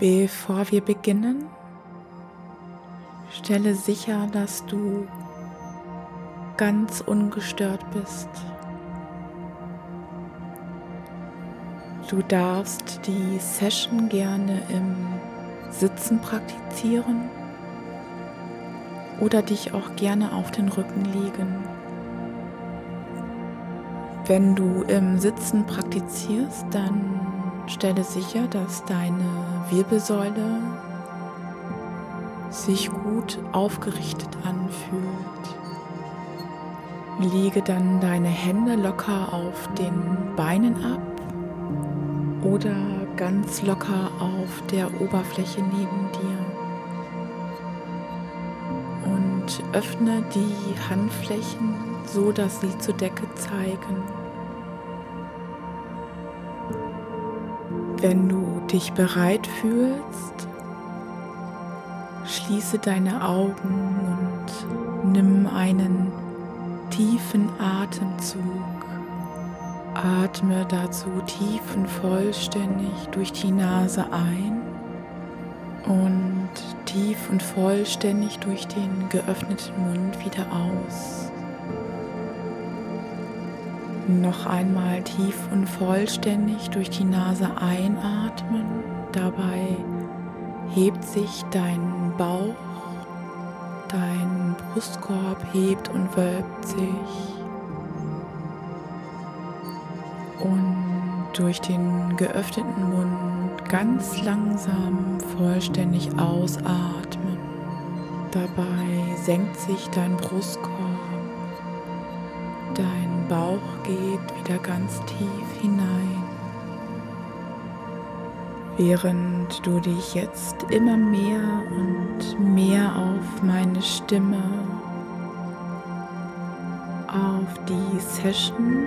Bevor wir beginnen, stelle sicher, dass du ganz ungestört bist. Du darfst die Session gerne im Sitzen praktizieren oder dich auch gerne auf den Rücken legen. Wenn du im Sitzen praktizierst, dann stelle sicher, dass deine Wirbelsäule sich gut aufgerichtet anfühlt. Lege dann deine Hände locker auf den Beinen ab oder ganz locker auf der Oberfläche neben dir. Und öffne die Handflächen so, dass sie zur Decke zeigen. Wenn du dich bereit fühlst, schließe deine Augen und nimm einen tiefen Atemzug. Atme dazu tief und vollständig durch die Nase ein und tief und vollständig durch den geöffneten Mund wieder aus. Noch einmal tief und vollständig durch die Nase einatmen. Dabei hebt sich dein Bauch, dein Brustkorb hebt und wölbt sich. Und durch den geöffneten Mund ganz langsam vollständig ausatmen. Dabei senkt sich dein Brustkorb, ganz tief hinein. Während du dich jetzt immer mehr und mehr auf meine Stimme, auf die Session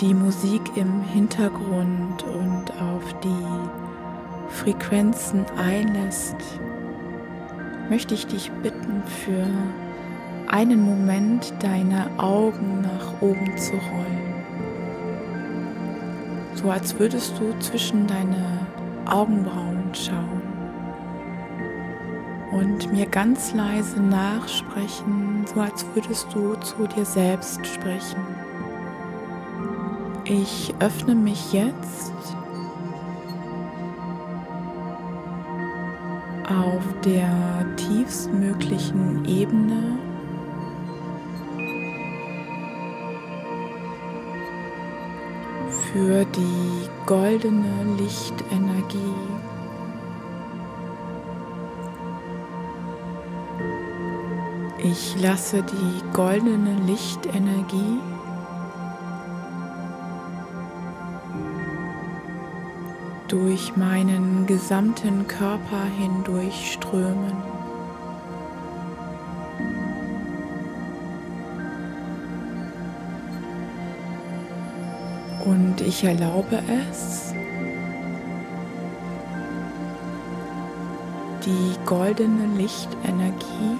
die Musik im Hintergrund und auf die Frequenzen einlässt, möchte ich dich bitten, für einen Moment deine Augen nach oben zu rollen. So als würdest du zwischen deine Augenbrauen schauen und mir ganz leise nachsprechen, so als würdest du zu dir selbst sprechen. Ich öffne mich jetzt auf der tiefstmöglichen Ebene für die goldene Lichtenergie. Ich lasse die goldene Lichtenergie durch meinen gesamten Körper hindurch strömen. Ich erlaube es, die goldene Lichtenergie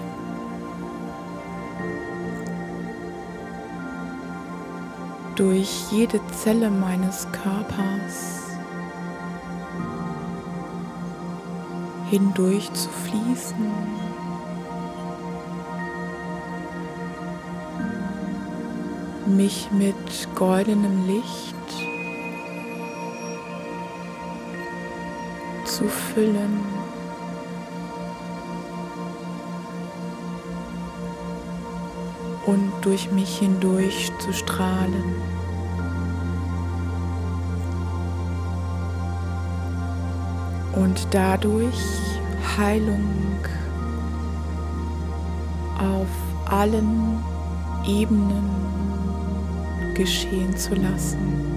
durch jede Zelle meines Körpers hindurch zu fließen. Mich mit goldenem Licht zu füllen. Und durch mich hindurch zu strahlen. und dadurch Heilung auf allen Ebenen geschehen zu lassen.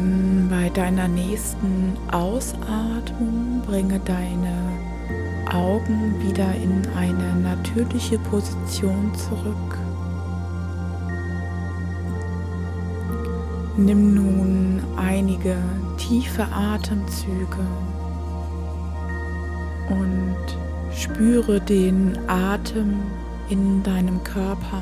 Dann bei deiner nächsten Ausatmung bringe deine Augen wieder in eine natürliche Position zurück. Nimm nun einige tiefe Atemzüge und spüre den Atem in deinem Körper.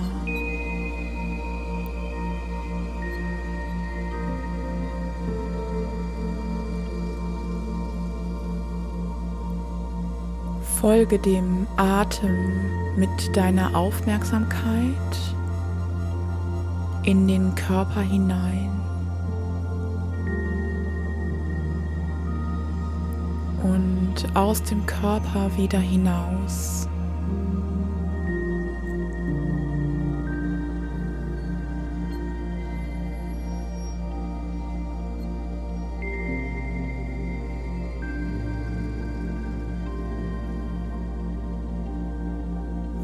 Folge dem Atem mit deiner Aufmerksamkeit in den Körper hinein. Und aus dem Körper wieder hinaus.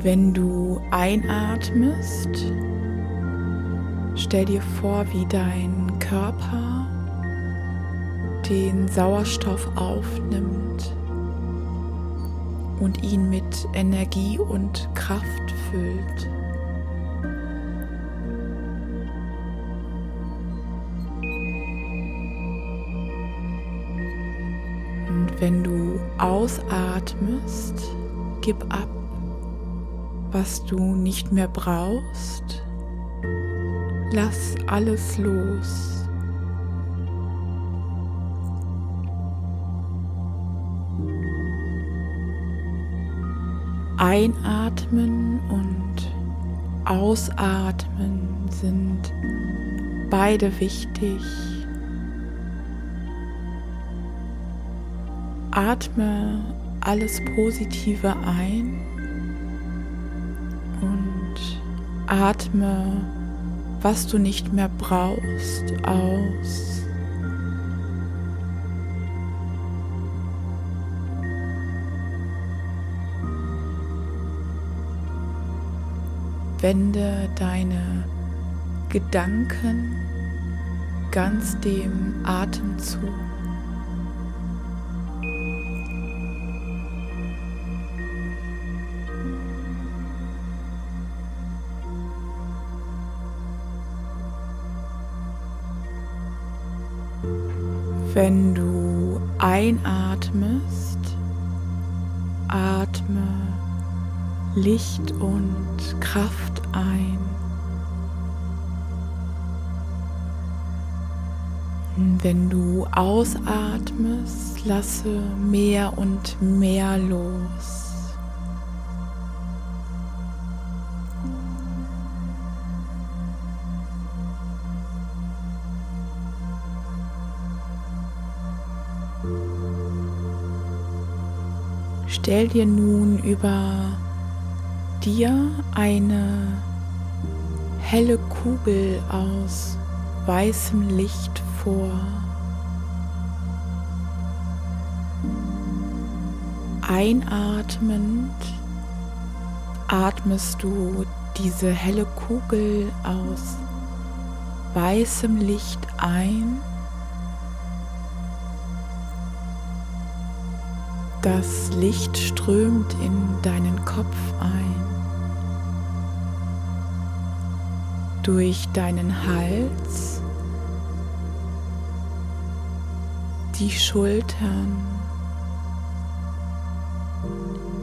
Wenn du einatmest, stell dir vor, wie dein Körper den Sauerstoff aufnimmt und ihn mit Energie und Kraft füllt. Und wenn du ausatmest, gib ab was du nicht mehr brauchst, lass alles los. Einatmen und Ausatmen sind beide wichtig. Atme alles Positive ein Atme, was du nicht mehr brauchst, aus. Wende deine Gedanken ganz dem Atem zu. Wenn du einatmest, atme Licht und Kraft ein. Wenn du ausatmest, lasse mehr und mehr los. Stell dir nun über dir eine helle Kugel aus weißem Licht vor. Einatmend atmest du diese helle Kugel aus weißem Licht ein Das Licht strömt in deinen Kopf ein, durch deinen Hals, die Schultern,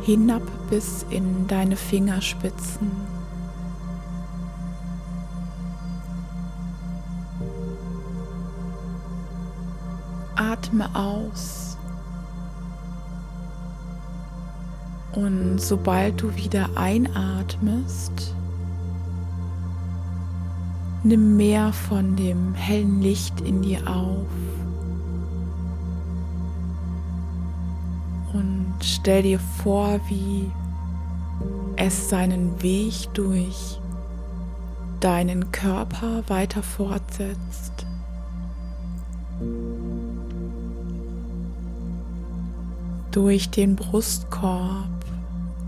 hinab bis in deine Fingerspitzen. Atme aus. Und sobald du wieder einatmest, nimm mehr von dem hellen Licht in dir auf. Und stell dir vor, wie es seinen Weg durch deinen Körper weiter fortsetzt. Durch den Brustkorb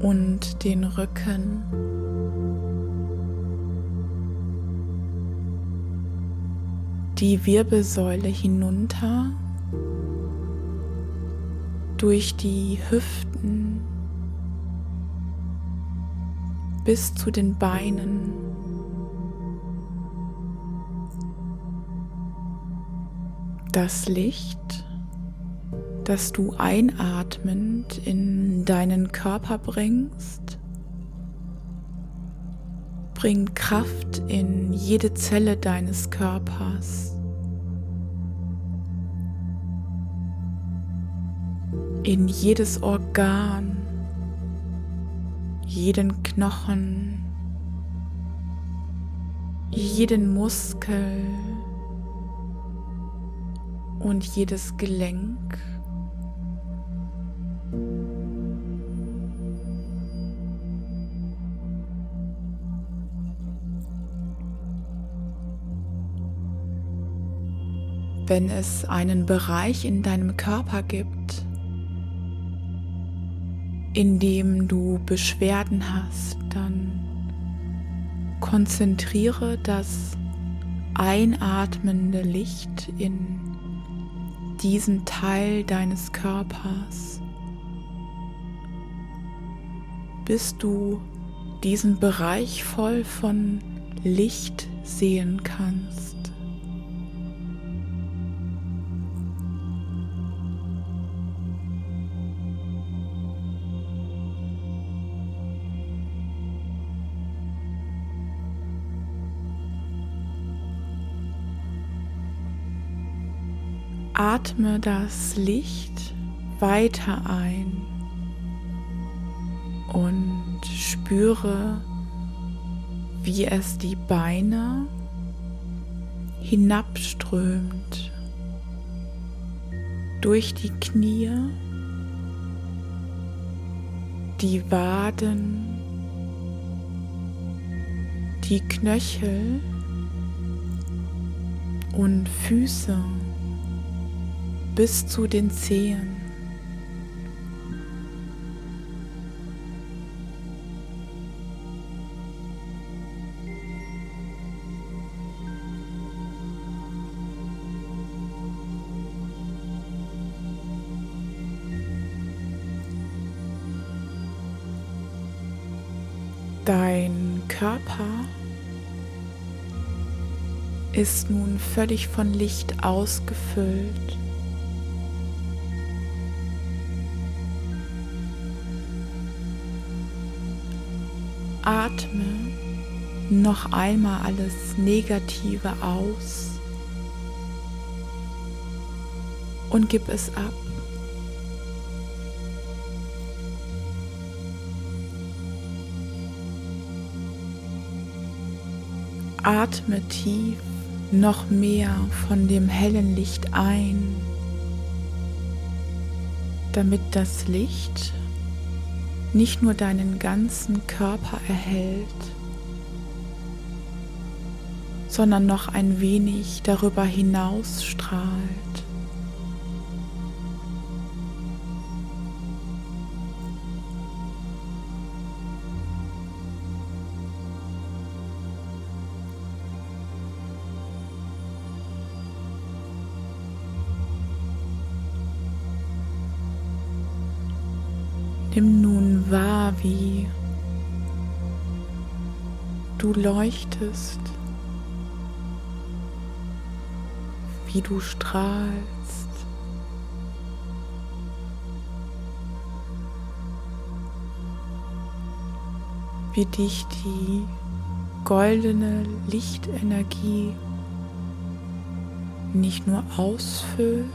und den Rücken. Die Wirbelsäule hinunter durch die Hüften bis zu den Beinen. Das Licht das du einatmend in deinen Körper bringst, bringt Kraft in jede Zelle deines Körpers. In jedes Organ, jeden Knochen, jeden Muskel und jedes Gelenk. Wenn es einen Bereich in deinem Körper gibt, in dem du Beschwerden hast, dann konzentriere das einatmende Licht in diesen Teil deines Körpers, bis du diesen Bereich voll von Licht sehen kannst. Atme das Licht weiter ein und spüre, wie es die Beine hinabströmt durch die Knie, die Waden, die Knöchel und Füße bis zu den Zehen. Dein Körper ist nun völlig von Licht ausgefüllt. Atme noch einmal alles Negative aus und gib es ab. Atme tief noch mehr von dem hellen Licht ein, damit das Licht nicht nur deinen ganzen Körper erhält, sondern noch ein wenig darüber hinaus strahlt. Wahr, wie du leuchtest, wie du strahlst. wie dich die goldene Lichtenergie nicht nur ausfüllt,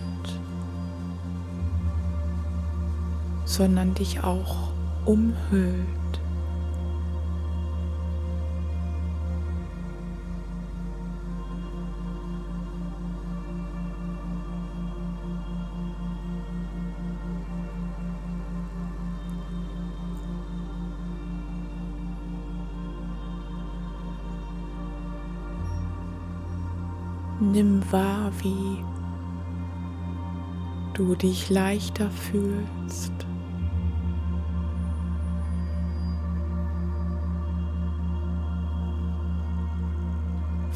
sondern dich auch umhüllt. Nimm wahr, wie du dich leichter fühlst.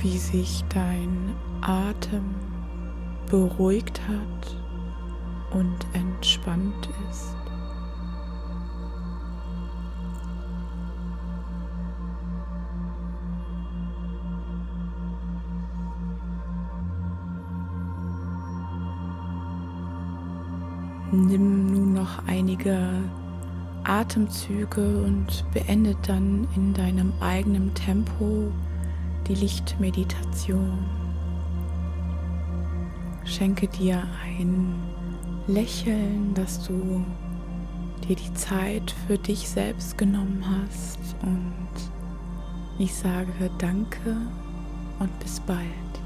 Wie sich dein Atem beruhigt hat und entspannt ist. Nimm nun noch einige Atemzüge und beende dann in deinem eigenen Tempo die Lichtmeditation. Schenke dir ein Lächeln, dass du dir die Zeit für dich selbst genommen hast und ich sage danke und bis bald.